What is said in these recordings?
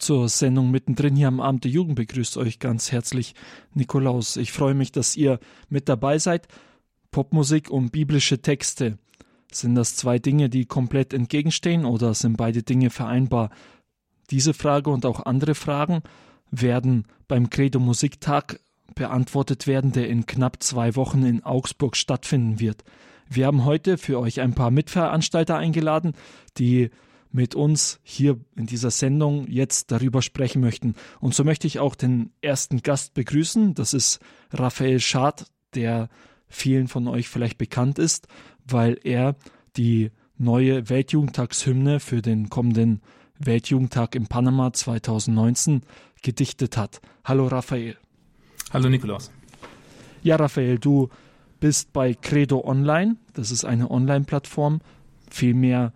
zur Sendung mittendrin hier am Abend der Jugend begrüßt euch ganz herzlich Nikolaus. Ich freue mich, dass ihr mit dabei seid. Popmusik und biblische Texte. Sind das zwei Dinge, die komplett entgegenstehen oder sind beide Dinge vereinbar? Diese Frage und auch andere Fragen werden beim Credo Musiktag beantwortet werden, der in knapp zwei Wochen in Augsburg stattfinden wird. Wir haben heute für euch ein paar Mitveranstalter eingeladen, die mit uns hier in dieser Sendung jetzt darüber sprechen möchten. Und so möchte ich auch den ersten Gast begrüßen. Das ist Raphael Schad, der vielen von euch vielleicht bekannt ist, weil er die neue Weltjugendtagshymne für den kommenden Weltjugendtag in Panama 2019 gedichtet hat. Hallo Raphael. Hallo Nikolaus. Ja, Raphael, du bist bei Credo Online. Das ist eine Online-Plattform. Viel mehr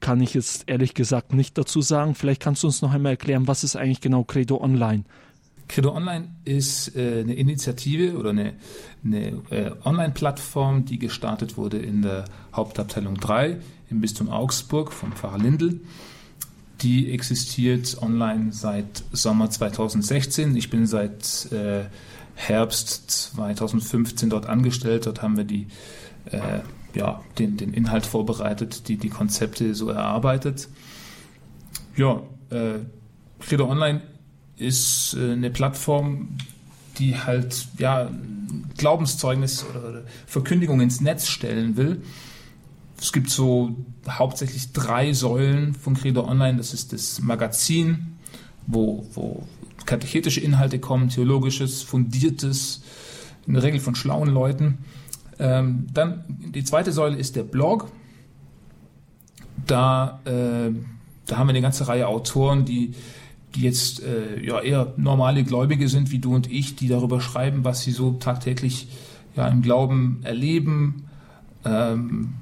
kann ich jetzt ehrlich gesagt nicht dazu sagen. Vielleicht kannst du uns noch einmal erklären, was ist eigentlich genau Credo Online? Credo Online ist äh, eine Initiative oder eine, eine äh, Online-Plattform, die gestartet wurde in der Hauptabteilung 3 im Bistum Augsburg vom Pfarrer Lindl. Die existiert online seit Sommer 2016. Ich bin seit äh, Herbst 2015 dort angestellt. Dort haben wir die, äh, ja, den, den Inhalt vorbereitet, die, die Konzepte so erarbeitet. Ja, äh, Credo Online ist äh, eine Plattform, die halt ja, Glaubenszeugnis oder Verkündigung ins Netz stellen will. Es gibt so hauptsächlich drei Säulen von Credo Online. Das ist das Magazin, wo, wo katechetische Inhalte kommen, theologisches, fundiertes, in der Regel von schlauen Leuten. Ähm, dann die zweite Säule ist der Blog. Da, äh, da haben wir eine ganze Reihe Autoren, die, die jetzt äh, ja, eher normale Gläubige sind, wie du und ich, die darüber schreiben, was sie so tagtäglich ja, im Glauben erleben. Ähm,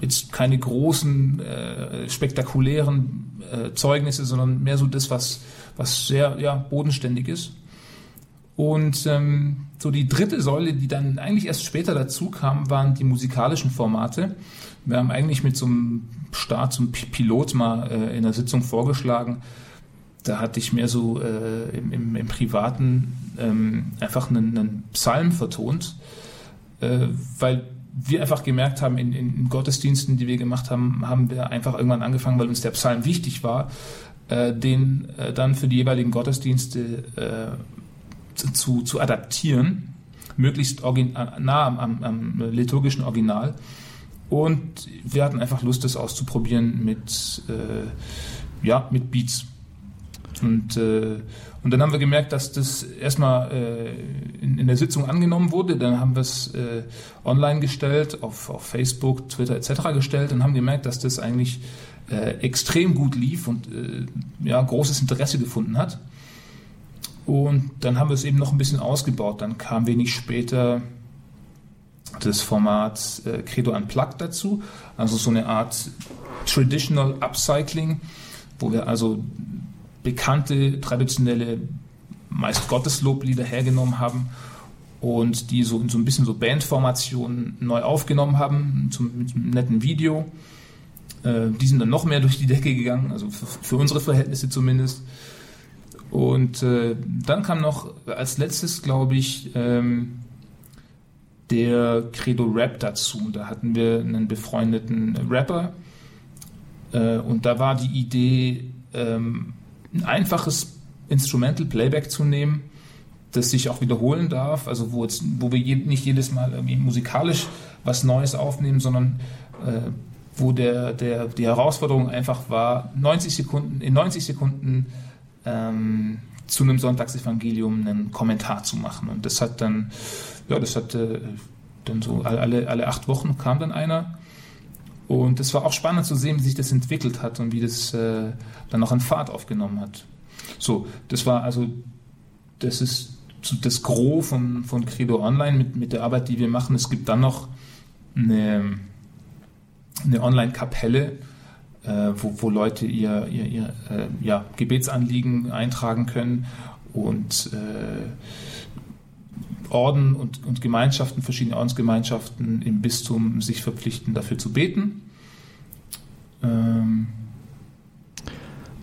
jetzt keine großen, äh, spektakulären äh, Zeugnisse, sondern mehr so das, was, was sehr ja, bodenständig ist. Und ähm, so die dritte Säule, die dann eigentlich erst später dazu kam, waren die musikalischen Formate. Wir haben eigentlich mit so einem Start, zum Pilot mal äh, in der Sitzung vorgeschlagen. Da hatte ich mehr so äh, im, im, im, Privaten ähm, einfach einen, einen Psalm vertont, äh, weil wir einfach gemerkt haben, in, in, Gottesdiensten, die wir gemacht haben, haben wir einfach irgendwann angefangen, weil uns der Psalm wichtig war, äh, den äh, dann für die jeweiligen Gottesdienste äh, zu, zu adaptieren, möglichst nah am, am, am, liturgischen Original. Und wir hatten einfach Lust, das auszuprobieren mit, äh, ja, mit Beats. Und äh, und dann haben wir gemerkt, dass das erstmal äh, in, in, der Sitzung angenommen wurde. Dann haben wir es äh, online gestellt, auf, auf Facebook, Twitter etc. gestellt und haben gemerkt, dass das eigentlich äh, extrem gut lief und äh, ja, großes Interesse gefunden hat. Und dann haben wir es eben noch ein bisschen ausgebaut. Dann kam wenig später das Format äh, Credo Unplugged dazu, also so eine Art Traditional Upcycling, wo wir also bekannte, traditionelle, meist Gottesloblieder hergenommen haben und die so, so ein bisschen so Bandformationen neu aufgenommen haben, zum, mit einem netten Video. Äh, die sind dann noch mehr durch die Decke gegangen, also für, für unsere Verhältnisse zumindest. Und äh, dann kam noch als letztes, glaube ich, ähm, der Credo Rap dazu. Da hatten wir einen befreundeten Rapper äh, und da war die Idee, ähm, ein einfaches Instrumental Playback zu nehmen, das sich auch wiederholen darf, also wo, jetzt, wo wir je, nicht jedes Mal irgendwie musikalisch was Neues aufnehmen, sondern äh, wo der, der, die Herausforderung einfach war, 90 Sekunden, in 90 Sekunden ähm, zu einem Sonntagsevangelium einen Kommentar zu machen. Und das hat dann, ja, das hat äh, dann so alle, alle acht Wochen kam dann einer. Und es war auch spannend zu sehen, wie sich das entwickelt hat und wie das äh, dann noch an Fahrt aufgenommen hat. So, das war also, das ist das Gros von, von Credo Online mit, mit der Arbeit, die wir machen. Es gibt dann noch eine, eine Online-Kapelle, äh, wo, wo Leute ihr, ihr, ihr äh, ja, Gebetsanliegen eintragen können und äh, Orden und, und Gemeinschaften, verschiedene Ordensgemeinschaften im Bistum sich verpflichten, dafür zu beten. Ähm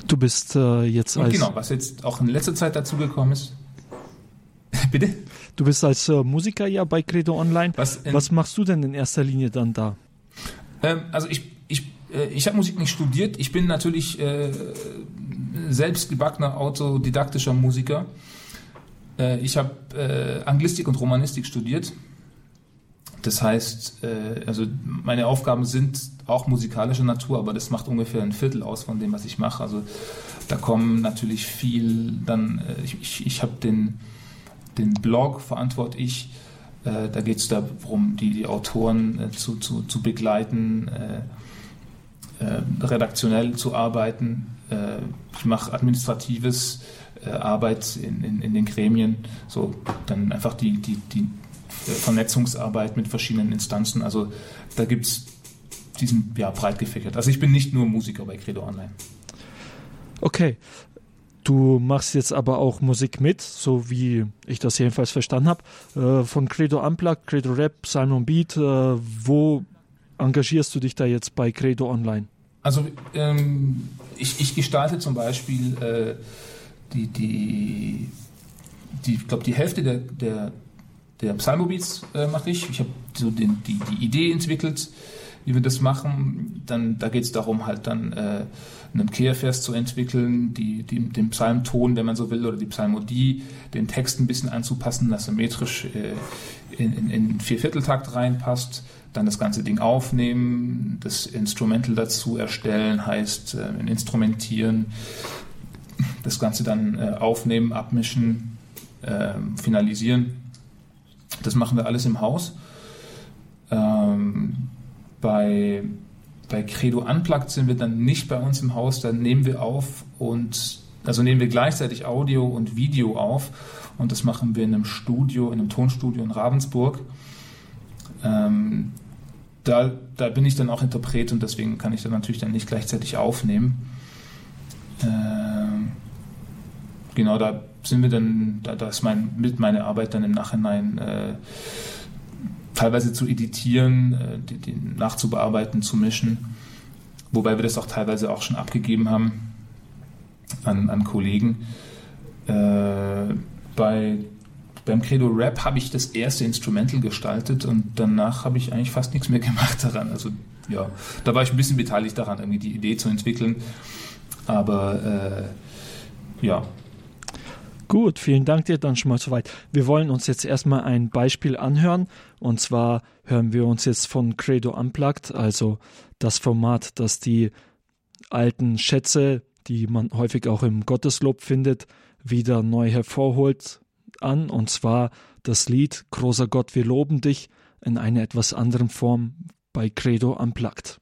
du bist äh, jetzt als genau, was jetzt auch in letzter Zeit dazugekommen ist. Bitte? du bist als äh, Musiker ja bei Credo Online. Was, in, Was machst du denn in erster Linie dann da? Ähm, also ich, ich, ich habe Musik nicht studiert. Ich bin natürlich äh, selbst gebackener autodidaktischer Musiker. Äh, ich habe äh, Anglistik und Romanistik studiert. Das heißt, äh, also meine Aufgaben sind auch musikalischer Natur, aber das macht ungefähr ein Viertel aus von dem, was ich mache. Also da kommen natürlich viel, dann, äh, ich, ich, ich habe den, den Blog verantworte ich. Äh, da geht es darum, die, die Autoren äh, zu, zu, zu begleiten, äh, äh, redaktionell zu arbeiten. Äh, ich mache administratives äh, Arbeit in, in, in den Gremien, so dann einfach die, die, die äh, Vernetzungsarbeit mit verschiedenen Instanzen. Also da gibt es diesen ja, breit gefächert. Also ich bin nicht nur Musiker bei Credo Online. Okay. Du machst jetzt aber auch Musik mit, so wie ich das jedenfalls verstanden habe. Äh, von Credo Unplugged, Credo Rap, Simon Beat. Äh, wo engagierst du dich da jetzt bei Credo Online? Also ähm, ich, ich gestalte zum Beispiel äh, die, die, die, ich glaube, die Hälfte der, der, der Psalmobeats äh, mache ich. Ich habe so den, die, die Idee entwickelt, wie wir das machen. Dann, da geht es darum, halt dann äh, einen Kehrvers zu entwickeln, die, die, den Psalmton, wenn man so will, oder die Psalmodie, den Text ein bisschen anzupassen, dass er metrisch äh, in, in, in Viervierteltakt reinpasst. Dann das ganze Ding aufnehmen, das Instrumental dazu erstellen, heißt äh, instrumentieren, das Ganze dann äh, aufnehmen, abmischen, äh, finalisieren. Das machen wir alles im Haus. Ähm, bei, bei Credo Unplugged sind wir dann nicht bei uns im Haus, dann nehmen wir auf und also nehmen wir gleichzeitig Audio und Video auf und das machen wir in einem Studio, in einem Tonstudio in Ravensburg. Ähm, da, da bin ich dann auch Interpret und deswegen kann ich dann natürlich dann nicht gleichzeitig aufnehmen. Ähm, genau, da sind wir dann, da, da ist mein, mit meine Arbeit dann im Nachhinein äh, teilweise zu editieren, äh, die, die nachzubearbeiten, zu mischen. Wobei wir das auch teilweise auch schon abgegeben haben an, an Kollegen. Äh, bei, beim Credo Rap habe ich das erste Instrumental gestaltet und danach habe ich eigentlich fast nichts mehr gemacht daran. Also ja, da war ich ein bisschen beteiligt daran, irgendwie die Idee zu entwickeln. Aber äh, ja, Gut, vielen Dank dir dann schon mal soweit. Wir wollen uns jetzt erstmal ein Beispiel anhören. Und zwar hören wir uns jetzt von Credo Unplugged, also das Format, das die alten Schätze, die man häufig auch im Gotteslob findet, wieder neu hervorholt, an. Und zwar das Lied Großer Gott, wir loben dich in einer etwas anderen Form bei Credo Unplugged.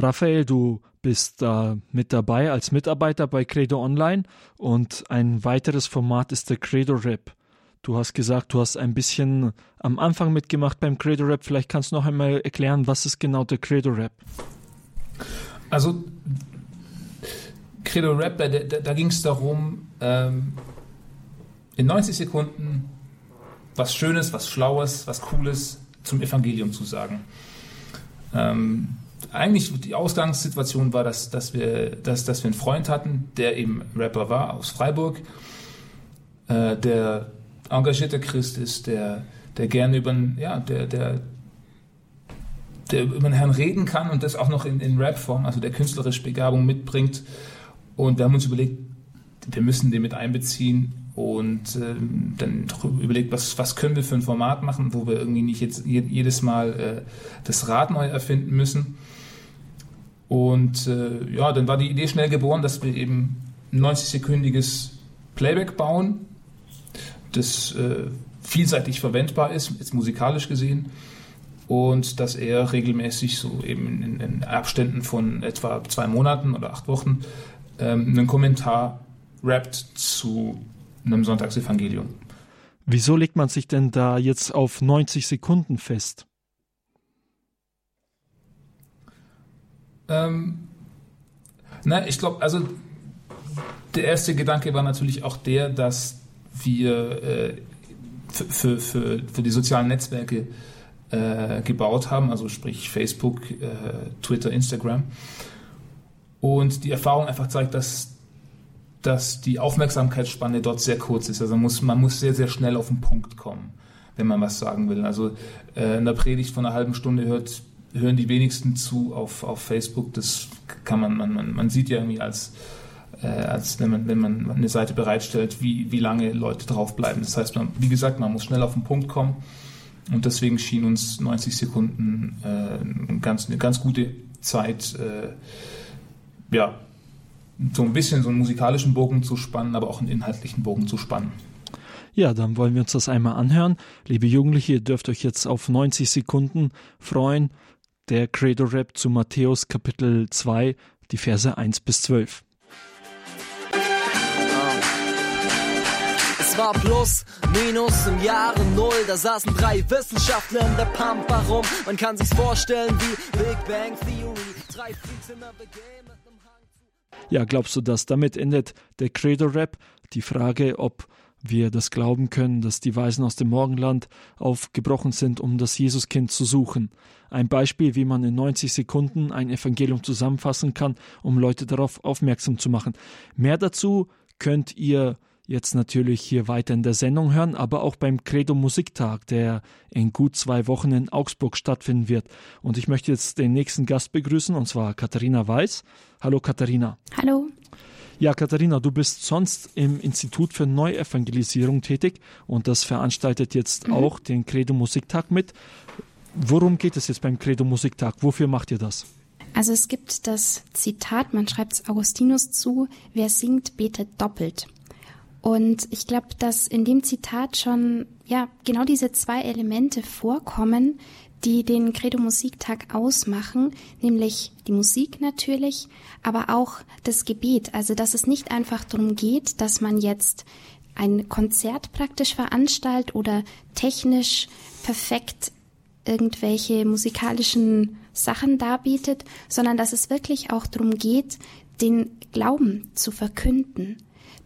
Raphael, du bist da mit dabei als Mitarbeiter bei Credo Online und ein weiteres Format ist der Credo Rap. Du hast gesagt, du hast ein bisschen am Anfang mitgemacht beim Credo Rap. Vielleicht kannst du noch einmal erklären, was ist genau der Credo Rap? Also Credo Rap, da, da, da ging es darum, ähm, in 90 Sekunden was Schönes, was Schlaues, was Cooles zum Evangelium zu sagen. Ähm, eigentlich die Ausgangssituation war, dass, dass, wir, dass, dass wir einen Freund hatten, der eben Rapper war aus Freiburg, äh, der engagierter Christ ist, der, der gerne über, ja, der, der, der über den Herrn reden kann und das auch noch in, in Rap-Form, also der künstlerische Begabung mitbringt. Und wir haben uns überlegt, wir müssen den mit einbeziehen und ähm, dann überlegt, was, was können wir für ein Format machen, wo wir irgendwie nicht jetzt jedes Mal äh, das Rad neu erfinden müssen. Und äh, ja, dann war die Idee schnell geboren, dass wir eben ein 90-sekündiges Playback bauen, das äh, vielseitig verwendbar ist, jetzt musikalisch gesehen, und dass er regelmäßig so eben in, in Abständen von etwa zwei Monaten oder acht Wochen ähm, einen Kommentar rappt zu einem Sonntagsevangelium. Wieso legt man sich denn da jetzt auf 90 Sekunden fest? Ähm, na, ich glaube, also der erste Gedanke war natürlich auch der, dass wir äh, für, für, für die sozialen Netzwerke äh, gebaut haben, also sprich Facebook, äh, Twitter, Instagram. Und die Erfahrung einfach zeigt, dass, dass die Aufmerksamkeitsspanne dort sehr kurz ist. Also man muss, man muss sehr, sehr schnell auf den Punkt kommen, wenn man was sagen will. Also äh, in der Predigt von einer halben Stunde hört, hören die wenigsten zu auf, auf Facebook. Das kann man, man, man, man sieht ja irgendwie als, als wenn man, wenn man eine Seite bereitstellt, wie, wie lange Leute draufbleiben. Das heißt, man, wie gesagt, man muss schnell auf den Punkt kommen. Und deswegen schien uns 90 Sekunden äh, ganz, eine ganz gute Zeit, äh, ja, so ein bisschen so einen musikalischen Bogen zu spannen, aber auch einen inhaltlichen Bogen zu spannen. Ja, dann wollen wir uns das einmal anhören. Liebe Jugendliche, ihr dürft euch jetzt auf 90 Sekunden freuen. Der Credo Rap zu Matthäus Kapitel 2, die Verse 1 bis 12. war plus, minus im Jahre Null. Da saßen drei Wissenschaftler in der Pampa rum. Man kann sich's vorstellen wie Big Bang Theory. Drei Freaks in der Game ja, glaubst du, dass damit endet der Credo-Rap? Die Frage, ob wir das glauben können, dass die Weisen aus dem Morgenland aufgebrochen sind, um das Jesuskind zu suchen. Ein Beispiel, wie man in 90 Sekunden ein Evangelium zusammenfassen kann, um Leute darauf aufmerksam zu machen. Mehr dazu könnt ihr jetzt natürlich hier weiter in der Sendung hören, aber auch beim Credo Musiktag, der in gut zwei Wochen in Augsburg stattfinden wird. Und ich möchte jetzt den nächsten Gast begrüßen, und zwar Katharina Weiß. Hallo Katharina. Hallo. Ja, Katharina, du bist sonst im Institut für Neuevangelisierung tätig und das veranstaltet jetzt mhm. auch den Credo Musiktag mit. Worum geht es jetzt beim Credo Musiktag? Wofür macht ihr das? Also es gibt das Zitat, man schreibt es Augustinus zu, wer singt, betet doppelt. Und ich glaube, dass in dem Zitat schon ja genau diese zwei Elemente vorkommen, die den Credo Musiktag ausmachen, nämlich die Musik natürlich, aber auch das Gebet. Also dass es nicht einfach darum geht, dass man jetzt ein Konzert praktisch veranstaltet oder technisch perfekt irgendwelche musikalischen Sachen darbietet, sondern dass es wirklich auch darum geht, den Glauben zu verkünden,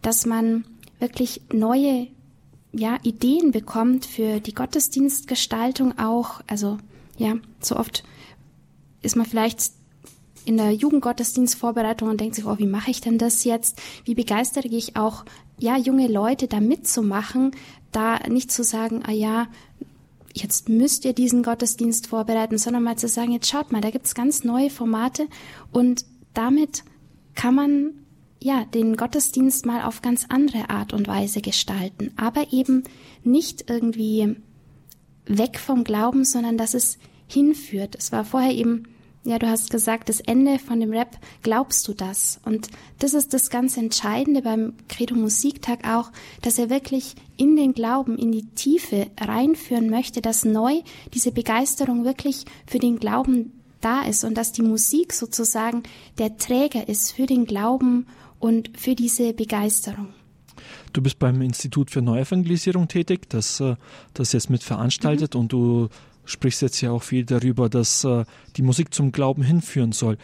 dass man wirklich neue ja, Ideen bekommt für die Gottesdienstgestaltung auch. Also ja, so oft ist man vielleicht in der Jugendgottesdienstvorbereitung und denkt sich, oh, wie mache ich denn das jetzt? Wie begeistere ich auch ja junge Leute da mitzumachen, da nicht zu sagen, ah ja, jetzt müsst ihr diesen Gottesdienst vorbereiten, sondern mal zu sagen, jetzt schaut mal, da gibt's ganz neue Formate und damit kann man ja, den Gottesdienst mal auf ganz andere Art und Weise gestalten, aber eben nicht irgendwie weg vom Glauben, sondern dass es hinführt. Es war vorher eben, ja, du hast gesagt, das Ende von dem Rap, glaubst du das? Und das ist das ganz Entscheidende beim Credo Musiktag auch, dass er wirklich in den Glauben, in die Tiefe reinführen möchte, dass neu diese Begeisterung wirklich für den Glauben da ist und dass die Musik sozusagen der Träger ist für den Glauben und für diese Begeisterung. Du bist beim Institut für Neuevangelisierung tätig, das äh, das jetzt mit veranstaltet mhm. und du sprichst jetzt ja auch viel darüber, dass äh, die Musik zum Glauben hinführen soll.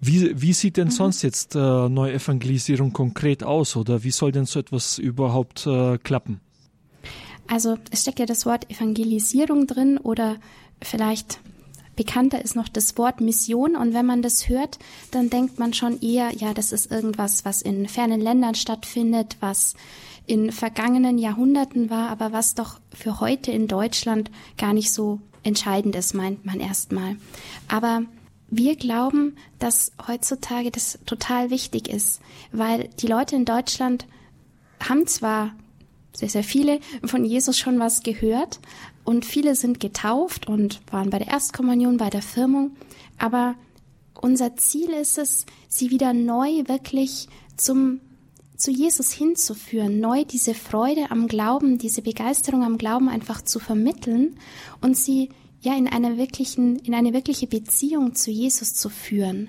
Wie, wie sieht denn mhm. sonst jetzt äh, Neuevangelisierung konkret aus oder wie soll denn so etwas überhaupt klappen? Also es steckt ja das Wort Evangelisierung drin oder vielleicht Bekannter ist noch das Wort Mission und wenn man das hört, dann denkt man schon eher, ja, das ist irgendwas, was in fernen Ländern stattfindet, was in vergangenen Jahrhunderten war, aber was doch für heute in Deutschland gar nicht so entscheidend ist, meint man erstmal. Aber wir glauben, dass heutzutage das total wichtig ist, weil die Leute in Deutschland haben zwar sehr, sehr viele von Jesus schon was gehört, und viele sind getauft und waren bei der Erstkommunion, bei der Firmung. Aber unser Ziel ist es, sie wieder neu wirklich zum zu Jesus hinzuführen, neu diese Freude am Glauben, diese Begeisterung am Glauben einfach zu vermitteln und sie ja in einer wirklichen, in eine wirkliche Beziehung zu Jesus zu führen.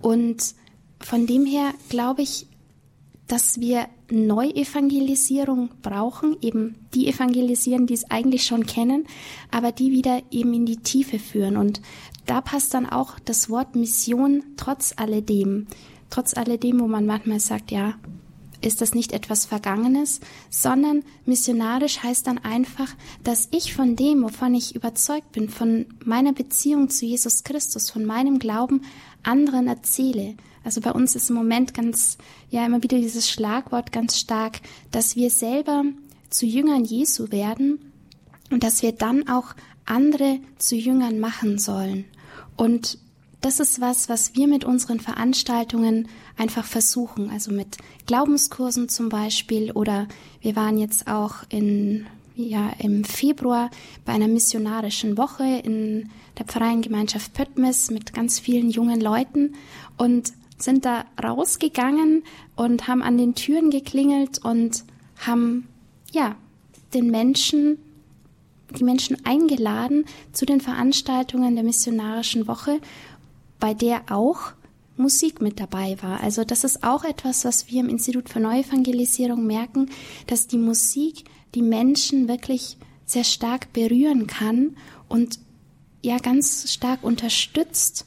Und von dem her glaube ich, dass wir Neuevangelisierung brauchen, eben die evangelisieren, die es eigentlich schon kennen, aber die wieder eben in die Tiefe führen. Und da passt dann auch das Wort Mission trotz alledem, trotz alledem, wo man manchmal sagt, ja, ist das nicht etwas Vergangenes, sondern missionarisch heißt dann einfach, dass ich von dem, wovon ich überzeugt bin, von meiner Beziehung zu Jesus Christus, von meinem Glauben anderen erzähle. Also bei uns ist im Moment ganz, ja, immer wieder dieses Schlagwort ganz stark, dass wir selber zu Jüngern Jesu werden und dass wir dann auch andere zu Jüngern machen sollen. Und das ist was, was wir mit unseren Veranstaltungen einfach versuchen. Also mit Glaubenskursen zum Beispiel oder wir waren jetzt auch in, ja, im Februar bei einer missionarischen Woche in der Pfarreiengemeinschaft Pöttmes mit ganz vielen jungen Leuten und sind da rausgegangen und haben an den Türen geklingelt und haben, ja, den Menschen die Menschen eingeladen zu den Veranstaltungen der missionarischen Woche bei der auch Musik mit dabei war. Also das ist auch etwas, was wir im Institut für Neuevangelisierung merken, dass die Musik die Menschen wirklich sehr stark berühren kann und ja ganz stark unterstützt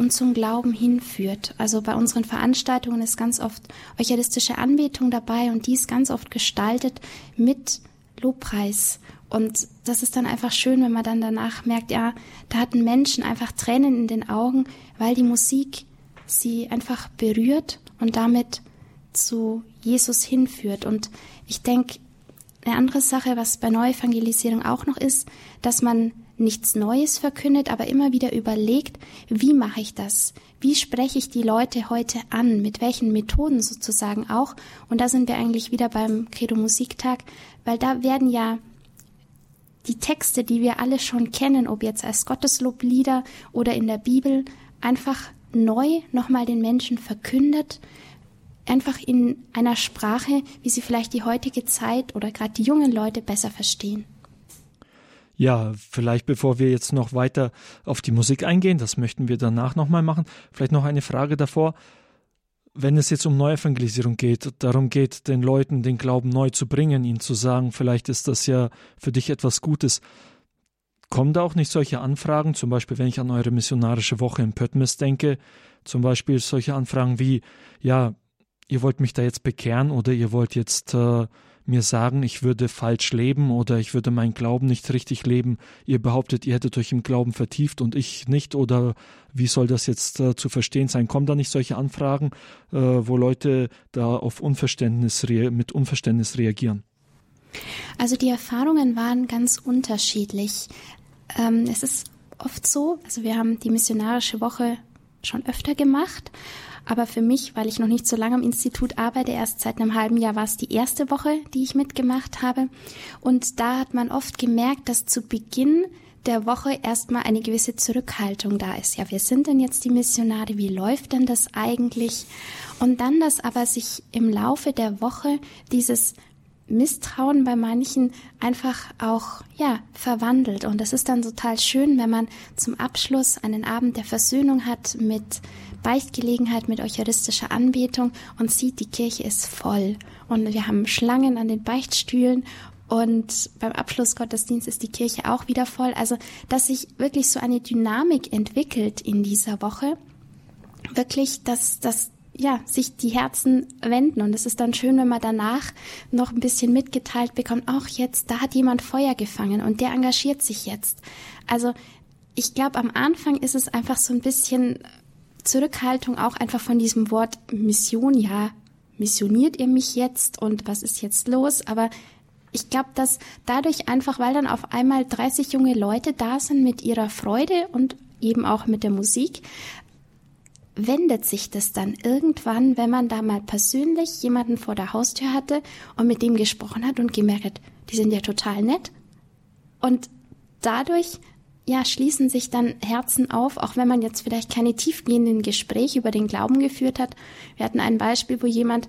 und zum Glauben hinführt. Also bei unseren Veranstaltungen ist ganz oft eucharistische Anbetung dabei und dies ganz oft gestaltet mit Lobpreis und das ist dann einfach schön, wenn man dann danach merkt, ja, da hatten Menschen einfach Tränen in den Augen, weil die Musik sie einfach berührt und damit zu Jesus hinführt. Und ich denke, eine andere Sache, was bei Neuevangelisierung auch noch ist, dass man nichts Neues verkündet, aber immer wieder überlegt, wie mache ich das? Wie spreche ich die Leute heute an? Mit welchen Methoden sozusagen auch? Und da sind wir eigentlich wieder beim Credo Musiktag, weil da werden ja die Texte, die wir alle schon kennen, ob jetzt als Gottesloblieder oder in der Bibel, einfach neu nochmal den Menschen verkündet, einfach in einer Sprache, wie sie vielleicht die heutige Zeit oder gerade die jungen Leute besser verstehen. Ja, vielleicht bevor wir jetzt noch weiter auf die Musik eingehen, das möchten wir danach nochmal machen, vielleicht noch eine Frage davor wenn es jetzt um Neuevangelisierung geht, darum geht, den Leuten den Glauben neu zu bringen, ihnen zu sagen, vielleicht ist das ja für dich etwas Gutes. Kommen da auch nicht solche Anfragen, zum Beispiel wenn ich an eure missionarische Woche in Pöttmes denke, zum Beispiel solche Anfragen wie, ja, ihr wollt mich da jetzt bekehren oder ihr wollt jetzt äh, mir sagen, ich würde falsch leben oder ich würde meinen Glauben nicht richtig leben. Ihr behauptet, ihr hättet euch im Glauben vertieft und ich nicht oder wie soll das jetzt äh, zu verstehen sein? Kommen da nicht solche Anfragen, äh, wo Leute da auf Unverständnis mit Unverständnis reagieren? Also die Erfahrungen waren ganz unterschiedlich. Ähm, es ist oft so, also wir haben die missionarische Woche schon öfter gemacht aber für mich, weil ich noch nicht so lange am Institut arbeite, erst seit einem halben Jahr war es die erste Woche, die ich mitgemacht habe. Und da hat man oft gemerkt, dass zu Beginn der Woche erstmal eine gewisse Zurückhaltung da ist. Ja, wir sind denn jetzt die Missionare, wie läuft denn das eigentlich? Und dann, dass aber sich im Laufe der Woche dieses Misstrauen bei manchen einfach auch, ja, verwandelt. Und das ist dann total schön, wenn man zum Abschluss einen Abend der Versöhnung hat mit Beichtgelegenheit, mit eucharistischer Anbetung und sieht, die Kirche ist voll. Und wir haben Schlangen an den Beichtstühlen und beim Abschlussgottesdienst ist die Kirche auch wieder voll. Also, dass sich wirklich so eine Dynamik entwickelt in dieser Woche. Wirklich, dass, dass ja, sich die Herzen wenden. Und es ist dann schön, wenn man danach noch ein bisschen mitgeteilt bekommt, auch jetzt, da hat jemand Feuer gefangen und der engagiert sich jetzt. Also ich glaube, am Anfang ist es einfach so ein bisschen Zurückhaltung auch einfach von diesem Wort Mission. Ja, missioniert ihr mich jetzt und was ist jetzt los? Aber ich glaube, dass dadurch einfach, weil dann auf einmal 30 junge Leute da sind mit ihrer Freude und eben auch mit der Musik, wendet sich das dann irgendwann, wenn man da mal persönlich jemanden vor der Haustür hatte und mit dem gesprochen hat und gemerkt hat, die sind ja total nett. Und dadurch ja, schließen sich dann Herzen auf, auch wenn man jetzt vielleicht keine tiefgehenden Gespräche über den Glauben geführt hat. Wir hatten ein Beispiel, wo jemand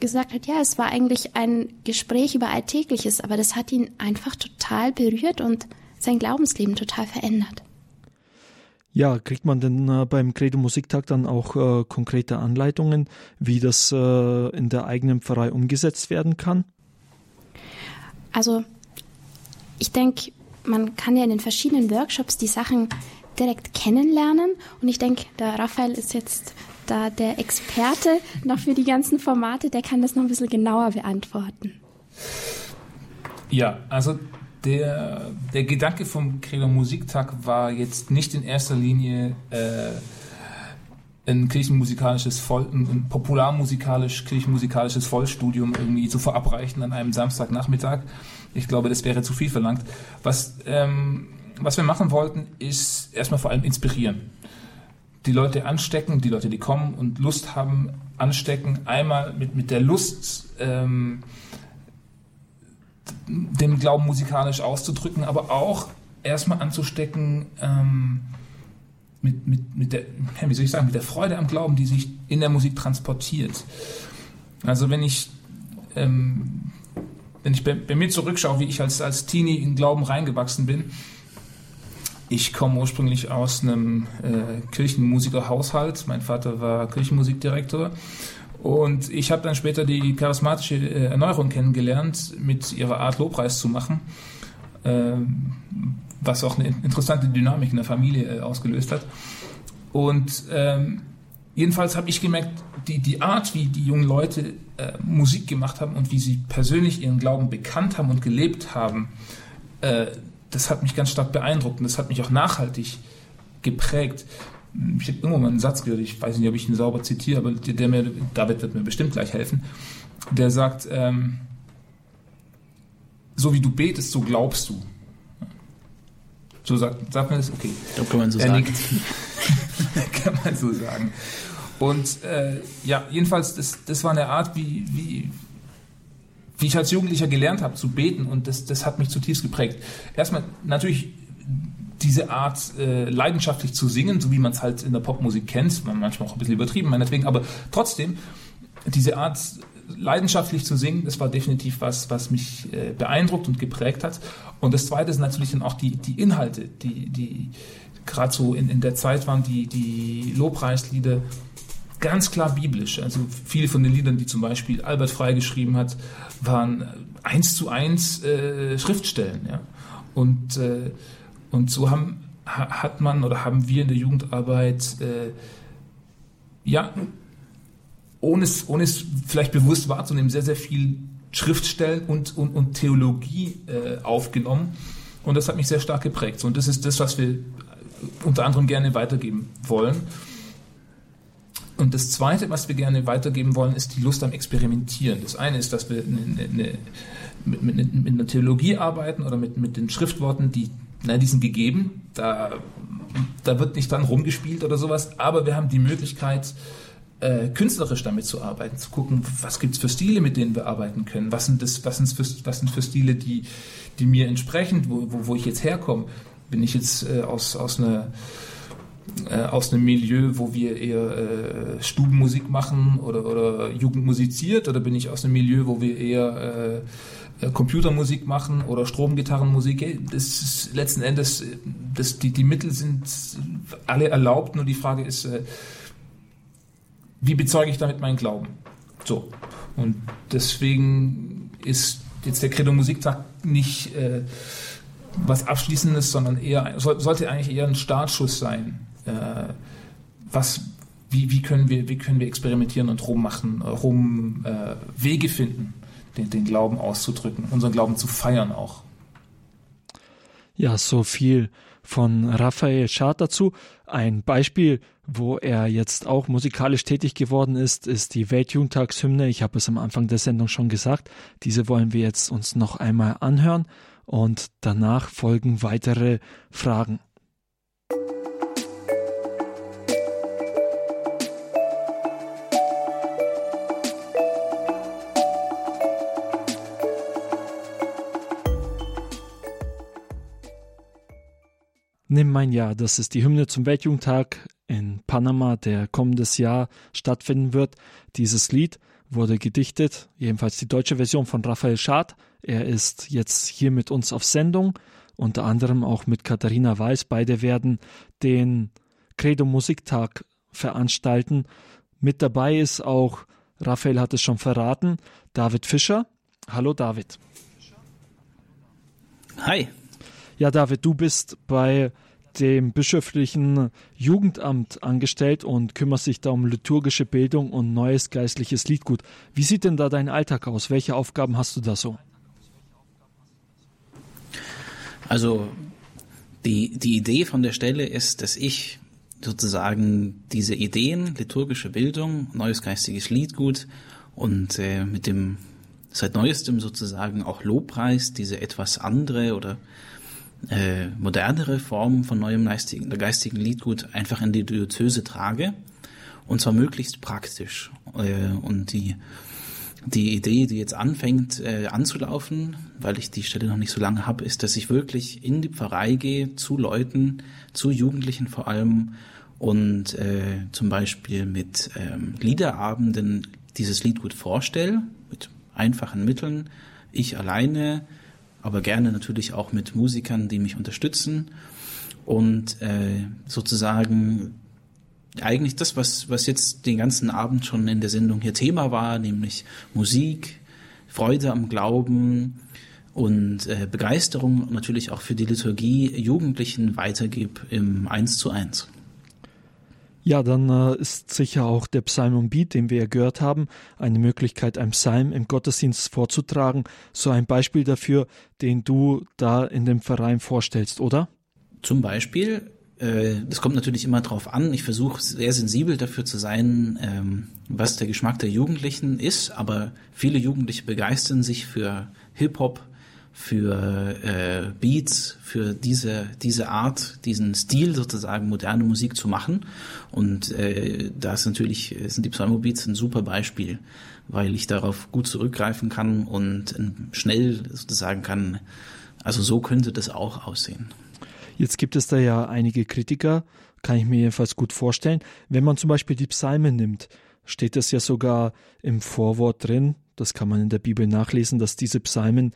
gesagt hat, ja, es war eigentlich ein Gespräch über Alltägliches, aber das hat ihn einfach total berührt und sein Glaubensleben total verändert. Ja, kriegt man denn äh, beim Credo Musiktag dann auch äh, konkrete Anleitungen, wie das äh, in der eigenen Pfarrei umgesetzt werden kann? Also, ich denke, man kann ja in den verschiedenen Workshops die Sachen direkt kennenlernen und ich denke, der Raphael ist jetzt da der Experte noch für die ganzen Formate, der kann das noch ein bisschen genauer beantworten. Ja, also der, der Gedanke vom Credo Musiktag war jetzt nicht in erster Linie äh, ein kirchenmusikalisches Voll, ein popularmusikalisch kirchenmusikalisches Vollstudium irgendwie zu verabreichen an einem Samstagnachmittag. Ich glaube, das wäre zu viel verlangt. Was, ähm, was wir machen wollten, ist erstmal vor allem inspirieren. Die Leute anstecken, die Leute, die kommen und Lust haben, anstecken. Einmal mit, mit der Lust, ähm, den Glauben musikalisch auszudrücken, aber auch erstmal anzustecken ähm, mit, mit, mit der, wie soll ich sagen, mit der Freude am Glauben, die sich in der Musik transportiert. Also wenn ich, ähm, wenn ich bei, bei, mir zurückschaue, wie ich als, als Teenie in Glauben reingewachsen bin, ich komme ursprünglich aus einem äh, Kirchenmusikerhaushalt. Mein Vater war Kirchenmusikdirektor und ich habe dann später die charismatische äh, Erneuerung kennengelernt, mit ihrer Art Lobpreis zu machen, ähm, was auch eine interessante Dynamik in der Familie äh, ausgelöst hat. Und ähm, jedenfalls habe ich gemerkt, die, die Art, wie die jungen Leute äh, Musik gemacht haben und wie sie persönlich ihren Glauben bekannt haben und gelebt haben, das hat mich ganz stark beeindruckt und das hat mich auch nachhaltig geprägt ich habe irgendwo mal einen Satz gehört, ich weiß nicht, ob ich ihn sauber zitiere, aber der, mir, David wird mir bestimmt gleich helfen, der sagt, ähm, so wie du betest, so glaubst du. So sagt, sagt man das? Okay. Das kann man so er sagen. kann man so sagen. Und äh, ja, jedenfalls, das, das war eine Art, wie, wie, wie ich als Jugendlicher gelernt habe zu beten und das, das hat mich zutiefst geprägt. Erstmal natürlich diese Art äh, leidenschaftlich zu singen, so wie man es halt in der Popmusik kennt, manchmal auch ein bisschen übertrieben meinetwegen, aber trotzdem diese Art leidenschaftlich zu singen, das war definitiv was, was mich äh, beeindruckt und geprägt hat. Und das Zweite ist natürlich dann auch die, die Inhalte, die, die gerade so in, in der Zeit waren die, die Lobpreislieder ganz klar biblisch. Also viele von den Liedern, die zum Beispiel Albert Frey geschrieben hat, waren eins zu eins äh, Schriftstellen. Ja? Und äh, und so haben, hat man oder haben wir in der Jugendarbeit äh, ja, ohne es, ohne es vielleicht bewusst wahrzunehmen, sehr, sehr viel Schriftstellen und, und, und Theologie äh, aufgenommen. Und das hat mich sehr stark geprägt. Und das ist das, was wir unter anderem gerne weitergeben wollen. Und das Zweite, was wir gerne weitergeben wollen, ist die Lust am Experimentieren. Das eine ist, dass wir eine, eine, mit, mit, mit einer Theologie arbeiten oder mit, mit den Schriftworten, die na, die sind gegeben, da, da wird nicht dran rumgespielt oder sowas, aber wir haben die Möglichkeit, äh, künstlerisch damit zu arbeiten, zu gucken, was gibt es für Stile, mit denen wir arbeiten können, was sind, das, was sind, für, was sind für Stile, die, die mir entsprechen, wo, wo, wo ich jetzt herkomme. Bin ich jetzt äh, aus, aus einer äh, aus einem Milieu, wo wir eher äh, Stubenmusik machen oder, oder Jugend musiziert, oder bin ich aus einem Milieu, wo wir eher äh, Computermusik machen oder Stromgitarrenmusik, das ist letzten Endes, äh, das, die, die Mittel sind alle erlaubt, nur die Frage ist, äh, wie bezeuge ich damit meinen Glauben? So. Und deswegen ist jetzt der Credo Musiktag nicht äh, was Abschließendes, sondern eher, sollte eigentlich eher ein Startschuss sein. Äh, was, wie, wie, können wir, wie können wir experimentieren und rummachen, rum äh, Wege finden, den, den Glauben auszudrücken, unseren Glauben zu feiern auch. Ja, so viel von Raphael Schad dazu. Ein Beispiel, wo er jetzt auch musikalisch tätig geworden ist, ist die Weltjugendtagshymne. Ich habe es am Anfang der Sendung schon gesagt. Diese wollen wir jetzt uns noch einmal anhören und danach folgen weitere Fragen. Nimm mein Jahr, das ist die Hymne zum Weltjugendtag in Panama, der kommendes Jahr stattfinden wird. Dieses Lied wurde gedichtet, jedenfalls die deutsche Version von Raphael Schad. Er ist jetzt hier mit uns auf Sendung, unter anderem auch mit Katharina Weiß. Beide werden den Credo Musiktag veranstalten. Mit dabei ist auch, Raphael hat es schon verraten, David Fischer. Hallo David. Hi. Ja, David, du bist bei dem bischöflichen Jugendamt angestellt und kümmerst dich da um liturgische Bildung und neues geistliches Liedgut. Wie sieht denn da dein Alltag aus? Welche Aufgaben hast du da so? Also die, die Idee von der Stelle ist, dass ich sozusagen diese Ideen, liturgische Bildung, neues geistiges Liedgut und äh, mit dem seit neuestem sozusagen auch Lobpreis, diese etwas andere oder äh, modernere Form von neuem geistigen, geistigen Liedgut einfach in die Diözese trage und zwar möglichst praktisch. Äh, und die die Idee, die jetzt anfängt äh, anzulaufen, weil ich die Stelle noch nicht so lange habe, ist, dass ich wirklich in die Pfarrei gehe, zu Leuten, zu Jugendlichen vor allem und äh, zum Beispiel mit ähm, Liederabenden dieses Lied gut vorstelle, mit einfachen Mitteln, ich alleine, aber gerne natürlich auch mit Musikern, die mich unterstützen und äh, sozusagen eigentlich das, was, was jetzt den ganzen Abend schon in der Sendung hier Thema war, nämlich Musik, Freude am Glauben und äh, Begeisterung natürlich auch für die Liturgie Jugendlichen weitergib im 1 zu 1. Ja, dann äh, ist sicher auch der Psalm und Beat, den wir ja gehört haben, eine Möglichkeit, einen Psalm im Gottesdienst vorzutragen. So ein Beispiel dafür, den du da in dem Verein vorstellst, oder? Zum Beispiel äh, das kommt natürlich immer drauf an. Ich versuche sehr sensibel dafür zu sein, ähm, was der Geschmack der Jugendlichen ist, aber viele Jugendliche begeistern sich für Hip-Hop, für äh, Beats, für diese, diese Art, diesen Stil sozusagen moderne Musik zu machen. Und äh, da ist natürlich, sind die Psalmo-Beats ein super Beispiel, weil ich darauf gut zurückgreifen kann und schnell sozusagen kann, also so könnte das auch aussehen. Jetzt gibt es da ja einige Kritiker, kann ich mir jedenfalls gut vorstellen. Wenn man zum Beispiel die Psalmen nimmt, steht es ja sogar im Vorwort drin, das kann man in der Bibel nachlesen, dass diese Psalmen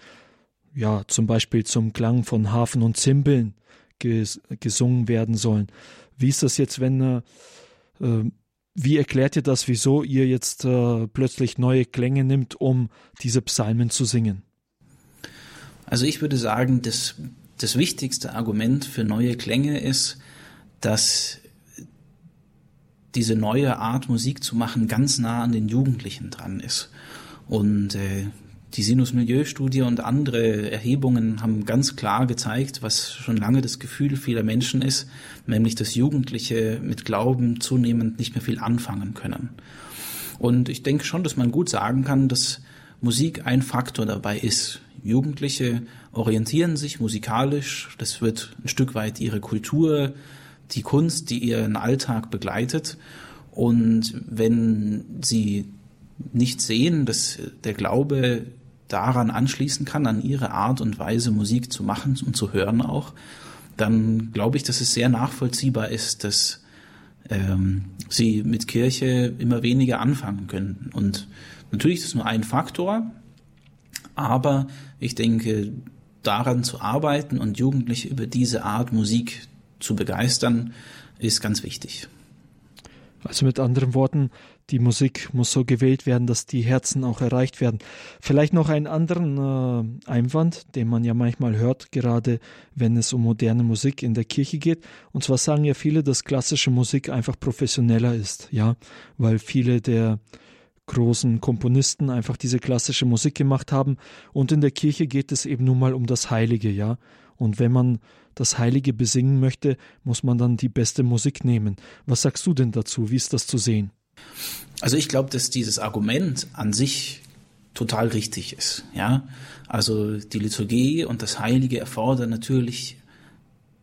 ja zum Beispiel zum Klang von Hafen und Zimbeln ges gesungen werden sollen. Wie ist das jetzt, wenn äh, äh, wie erklärt ihr das, wieso ihr jetzt äh, plötzlich neue Klänge nimmt, um diese Psalmen zu singen? Also ich würde sagen, das das wichtigste Argument für neue Klänge ist, dass diese neue Art Musik zu machen ganz nah an den Jugendlichen dran ist. Und äh, die Sinus-Milieu-Studie und andere Erhebungen haben ganz klar gezeigt, was schon lange das Gefühl vieler Menschen ist, nämlich dass Jugendliche mit Glauben zunehmend nicht mehr viel anfangen können. Und ich denke schon, dass man gut sagen kann, dass Musik ein Faktor dabei ist. Jugendliche orientieren sich musikalisch, das wird ein Stück weit ihre Kultur, die Kunst, die ihren Alltag begleitet. Und wenn sie nicht sehen, dass der Glaube daran anschließen kann, an ihre Art und Weise Musik zu machen und zu hören auch, dann glaube ich, dass es sehr nachvollziehbar ist, dass ähm, sie mit Kirche immer weniger anfangen können. Und natürlich ist es nur ein Faktor, aber ich denke, daran zu arbeiten und Jugendliche über diese Art Musik zu begeistern, ist ganz wichtig. Also mit anderen Worten, die Musik muss so gewählt werden, dass die Herzen auch erreicht werden. Vielleicht noch einen anderen äh, Einwand, den man ja manchmal hört, gerade wenn es um moderne Musik in der Kirche geht. Und zwar sagen ja viele, dass klassische Musik einfach professioneller ist, ja, weil viele der großen Komponisten einfach diese klassische Musik gemacht haben. Und in der Kirche geht es eben nun mal um das Heilige, ja. Und wenn man das Heilige besingen möchte, muss man dann die beste Musik nehmen. Was sagst du denn dazu? Wie ist das zu sehen? Also ich glaube, dass dieses Argument an sich total richtig ist, ja. Also die Liturgie und das Heilige erfordern natürlich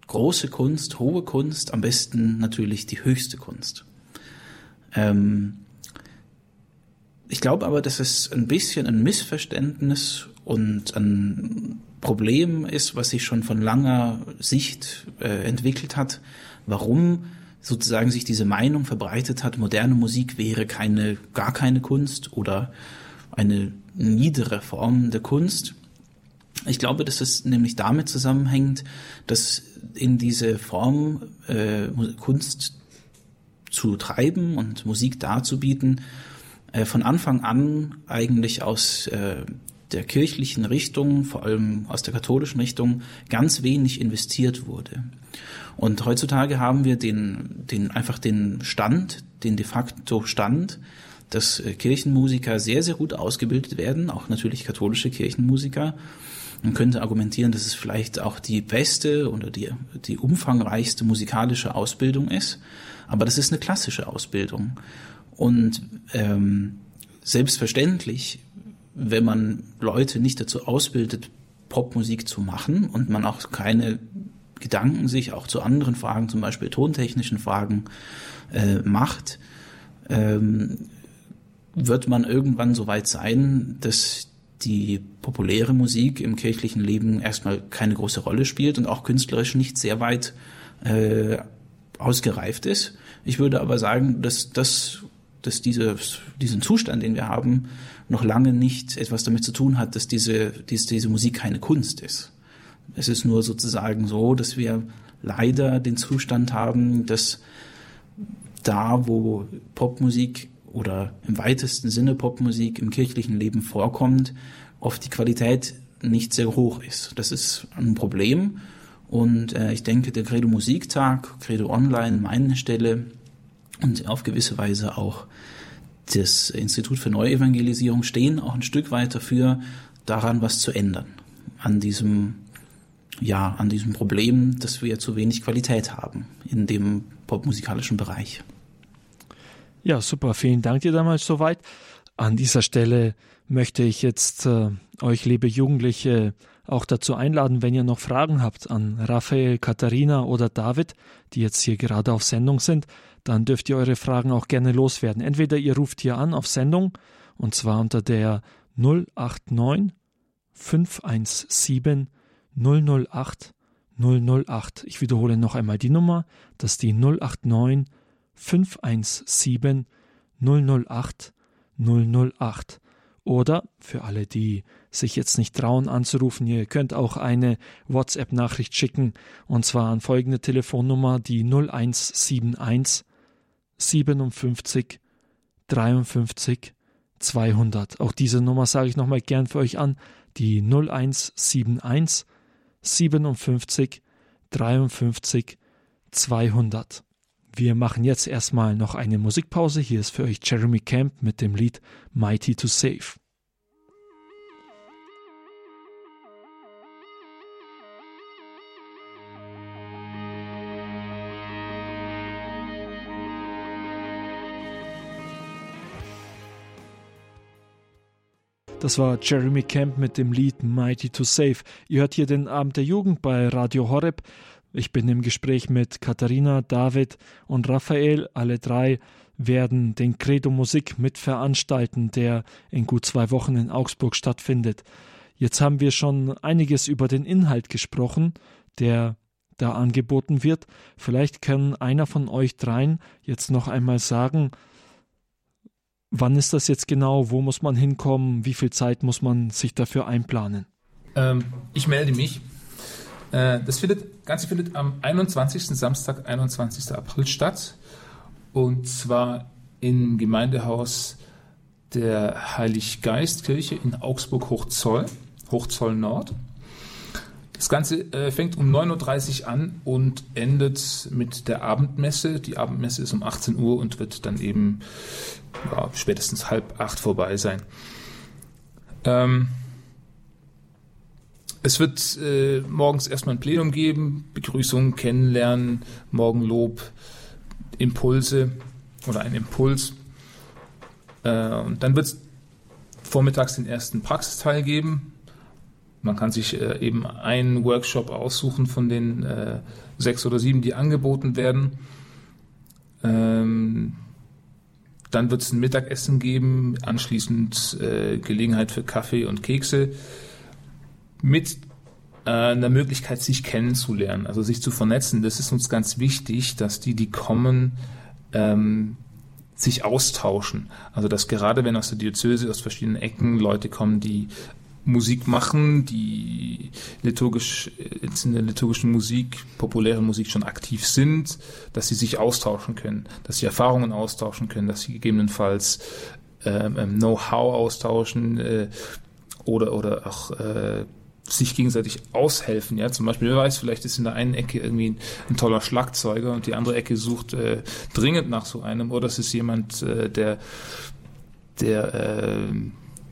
große Kunst, hohe Kunst, am besten natürlich die höchste Kunst. Ähm, ich glaube aber, dass es ein bisschen ein Missverständnis und ein Problem ist, was sich schon von langer Sicht äh, entwickelt hat, warum sozusagen sich diese Meinung verbreitet hat, moderne Musik wäre keine, gar keine Kunst oder eine niedere Form der Kunst. Ich glaube, dass es nämlich damit zusammenhängt, dass in diese Form äh, Kunst zu treiben und Musik darzubieten, äh, von Anfang an eigentlich aus äh, der kirchlichen Richtung, vor allem aus der katholischen Richtung, ganz wenig investiert wurde. Und heutzutage haben wir den, den, einfach den Stand, den de facto Stand, dass äh, Kirchenmusiker sehr, sehr gut ausgebildet werden, auch natürlich katholische Kirchenmusiker. Man könnte argumentieren, dass es vielleicht auch die beste oder die, die umfangreichste musikalische Ausbildung ist. Aber das ist eine klassische Ausbildung. Und ähm, selbstverständlich, wenn man Leute nicht dazu ausbildet, Popmusik zu machen und man auch keine Gedanken sich auch zu anderen Fragen, zum Beispiel tontechnischen Fragen, äh, macht, ähm, wird man irgendwann so weit sein, dass die populäre Musik im kirchlichen Leben erstmal keine große Rolle spielt und auch künstlerisch nicht sehr weit äh, ausgereift ist. Ich würde aber sagen, dass, dass, dass diese, diesen Zustand, den wir haben, noch lange nicht etwas damit zu tun hat, dass diese, diese, diese Musik keine Kunst ist. Es ist nur sozusagen so, dass wir leider den Zustand haben, dass da, wo Popmusik oder im weitesten Sinne Popmusik im kirchlichen Leben vorkommt, oft die Qualität nicht sehr hoch ist. Das ist ein Problem. Und äh, ich denke, der Credo Musiktag, Credo Online, meine Stelle und auf gewisse Weise auch das Institut für Neuevangelisierung stehen auch ein Stück weit dafür, daran was zu ändern. An diesem, ja, an diesem Problem, dass wir zu wenig Qualität haben in dem popmusikalischen Bereich. Ja, super. Vielen Dank dir damals soweit. An dieser Stelle möchte ich jetzt äh, euch, liebe Jugendliche, auch dazu einladen, wenn ihr noch Fragen habt an Raphael, Katharina oder David, die jetzt hier gerade auf Sendung sind, dann dürft ihr eure Fragen auch gerne loswerden. Entweder ihr ruft hier an auf Sendung und zwar unter der 089 517 008 008. Ich wiederhole noch einmal die Nummer, das ist die 089 517 008 008. Oder für alle, die sich jetzt nicht trauen anzurufen, ihr könnt auch eine WhatsApp-Nachricht schicken und zwar an folgende Telefonnummer, die 0171 57 53 200. Auch diese Nummer sage ich nochmal gern für euch an, die 0171 57 53 200. Wir machen jetzt erstmal noch eine Musikpause. Hier ist für euch Jeremy Camp mit dem Lied Mighty to Save. Das war Jeremy Camp mit dem Lied Mighty to Save. Ihr hört hier den Abend der Jugend bei Radio Horeb. Ich bin im Gespräch mit Katharina, David und Raphael. Alle drei werden den Credo Musik mitveranstalten, der in gut zwei Wochen in Augsburg stattfindet. Jetzt haben wir schon einiges über den Inhalt gesprochen, der da angeboten wird. Vielleicht kann einer von euch dreien jetzt noch einmal sagen, wann ist das jetzt genau, wo muss man hinkommen, wie viel Zeit muss man sich dafür einplanen? Ähm, ich melde mich. Äh, das findet, Ganze findet am 21. Samstag, 21. April statt. Und zwar im Gemeindehaus der Heiliggeistkirche in Augsburg-Hochzoll, Hochzoll Nord. Das Ganze äh, fängt um 9.30 Uhr an und endet mit der Abendmesse. Die Abendmesse ist um 18 Uhr und wird dann eben ja, spätestens halb acht vorbei sein. Ähm, es wird äh, morgens erstmal ein Plenum geben, Begrüßung, Kennenlernen, Morgenlob, Impulse oder ein Impuls. Äh, und dann wird es vormittags den ersten Praxisteil geben. Man kann sich äh, eben einen Workshop aussuchen von den äh, sechs oder sieben, die angeboten werden. Ähm, dann wird es ein Mittagessen geben, anschließend äh, Gelegenheit für Kaffee und Kekse mit einer Möglichkeit, sich kennenzulernen, also sich zu vernetzen. Das ist uns ganz wichtig, dass die, die kommen, ähm, sich austauschen. Also dass gerade wenn aus der Diözese, aus verschiedenen Ecken Leute kommen, die Musik machen, die liturgisch, jetzt in der liturgischen Musik, populäre Musik schon aktiv sind, dass sie sich austauschen können, dass sie Erfahrungen austauschen können, dass sie gegebenenfalls ähm, ähm Know-how austauschen, äh, oder, oder auch äh, sich gegenseitig aushelfen. Ja, zum Beispiel, wer weiß, vielleicht ist in der einen Ecke irgendwie ein, ein toller Schlagzeuger und die andere Ecke sucht äh, dringend nach so einem, oder es ist jemand, äh, der, der äh,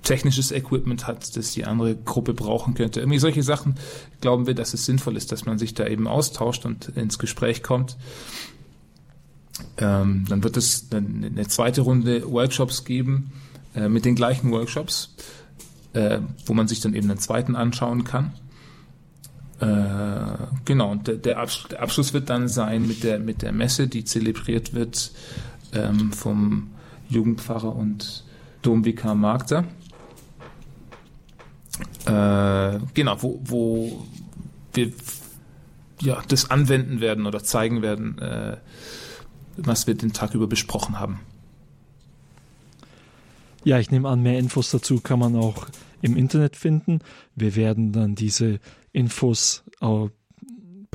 technisches Equipment hat, das die andere Gruppe brauchen könnte. Irgendwie solche Sachen glauben wir, dass es sinnvoll ist, dass man sich da eben austauscht und ins Gespräch kommt. Ähm, dann wird es eine zweite Runde Workshops geben äh, mit den gleichen Workshops äh, wo man sich dann eben den zweiten anschauen kann. Äh, genau, und der, der, Abschluss wird dann sein mit der, mit der Messe, die zelebriert wird ähm, vom Jugendpfarrer und Domvikar Magda. Äh, genau, wo, wo wir ja, das anwenden werden oder zeigen werden, äh, was wir den Tag über besprochen haben. Ja, ich nehme an, mehr Infos dazu kann man auch im Internet finden. Wir werden dann diese Infos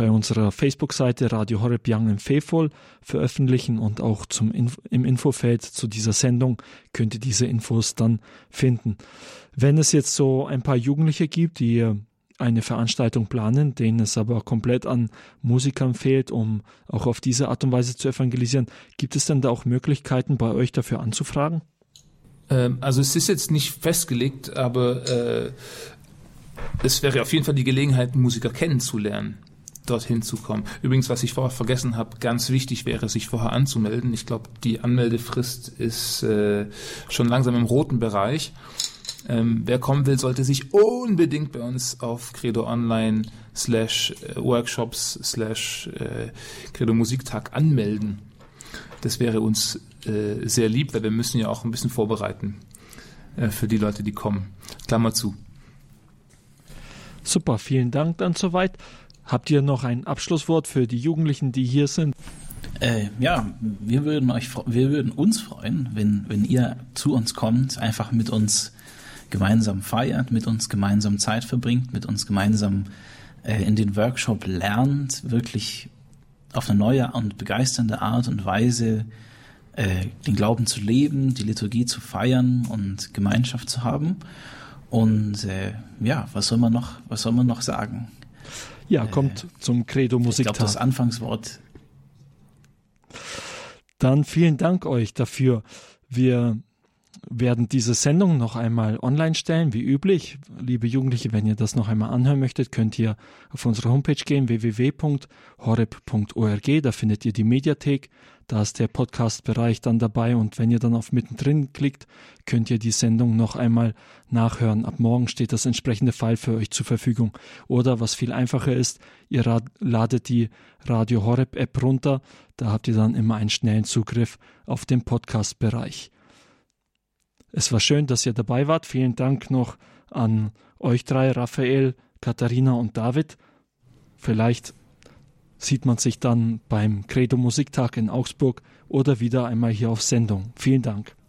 bei unserer Facebook-Seite Radio Horeb Young and Faithful veröffentlichen und auch zum Inf im Infofeld zu dieser Sendung könnt ihr diese Infos dann finden. Wenn es jetzt so ein paar Jugendliche gibt, die eine Veranstaltung planen, denen es aber komplett an Musikern fehlt, um auch auf diese Art und Weise zu evangelisieren, gibt es denn da auch Möglichkeiten bei euch dafür anzufragen? Ähm, also es ist jetzt nicht festgelegt, aber äh, es wäre auf jeden Fall die Gelegenheit, Musiker kennenzulernen dorthin zu kommen. Übrigens, was ich vorher vergessen habe, ganz wichtig wäre, sich vorher anzumelden. Ich glaube, die Anmeldefrist ist äh, schon langsam im roten Bereich. Ähm, wer kommen will, sollte sich unbedingt bei uns auf Credo Online slash äh, Workshops slash äh, Credo Musiktag anmelden. Das wäre uns äh, sehr lieb, weil wir müssen ja auch ein bisschen vorbereiten äh, für die Leute, die kommen. Klammer zu. Super, vielen Dank dann soweit. Habt ihr noch ein Abschlusswort für die Jugendlichen, die hier sind? Äh, ja, wir würden euch, wir würden uns freuen, wenn, wenn ihr zu uns kommt, einfach mit uns gemeinsam feiert, mit uns gemeinsam Zeit verbringt, mit uns gemeinsam äh, in den Workshop lernt, wirklich auf eine neue und begeisternde Art und Weise äh, den Glauben zu leben, die Liturgie zu feiern und Gemeinschaft zu haben. Und äh, ja, was soll man noch, was soll man noch sagen? Ja, kommt äh, zum Credo Musiktag. Ich glaube, das Anfangswort. Dann vielen Dank euch dafür. Wir werden diese Sendung noch einmal online stellen, wie üblich. Liebe Jugendliche, wenn ihr das noch einmal anhören möchtet, könnt ihr auf unsere Homepage gehen, www.horeb.org. Da findet ihr die Mediathek. Da ist der Podcast-Bereich dann dabei und wenn ihr dann auf mittendrin klickt, könnt ihr die Sendung noch einmal nachhören. Ab morgen steht das entsprechende File für euch zur Verfügung. Oder was viel einfacher ist, ihr ladet die Radio Horeb App runter. Da habt ihr dann immer einen schnellen Zugriff auf den Podcast-Bereich. Es war schön, dass ihr dabei wart. Vielen Dank noch an euch drei, Raphael, Katharina und David. Vielleicht sieht man sich dann beim Credo Musiktag in Augsburg oder wieder einmal hier auf Sendung. Vielen Dank.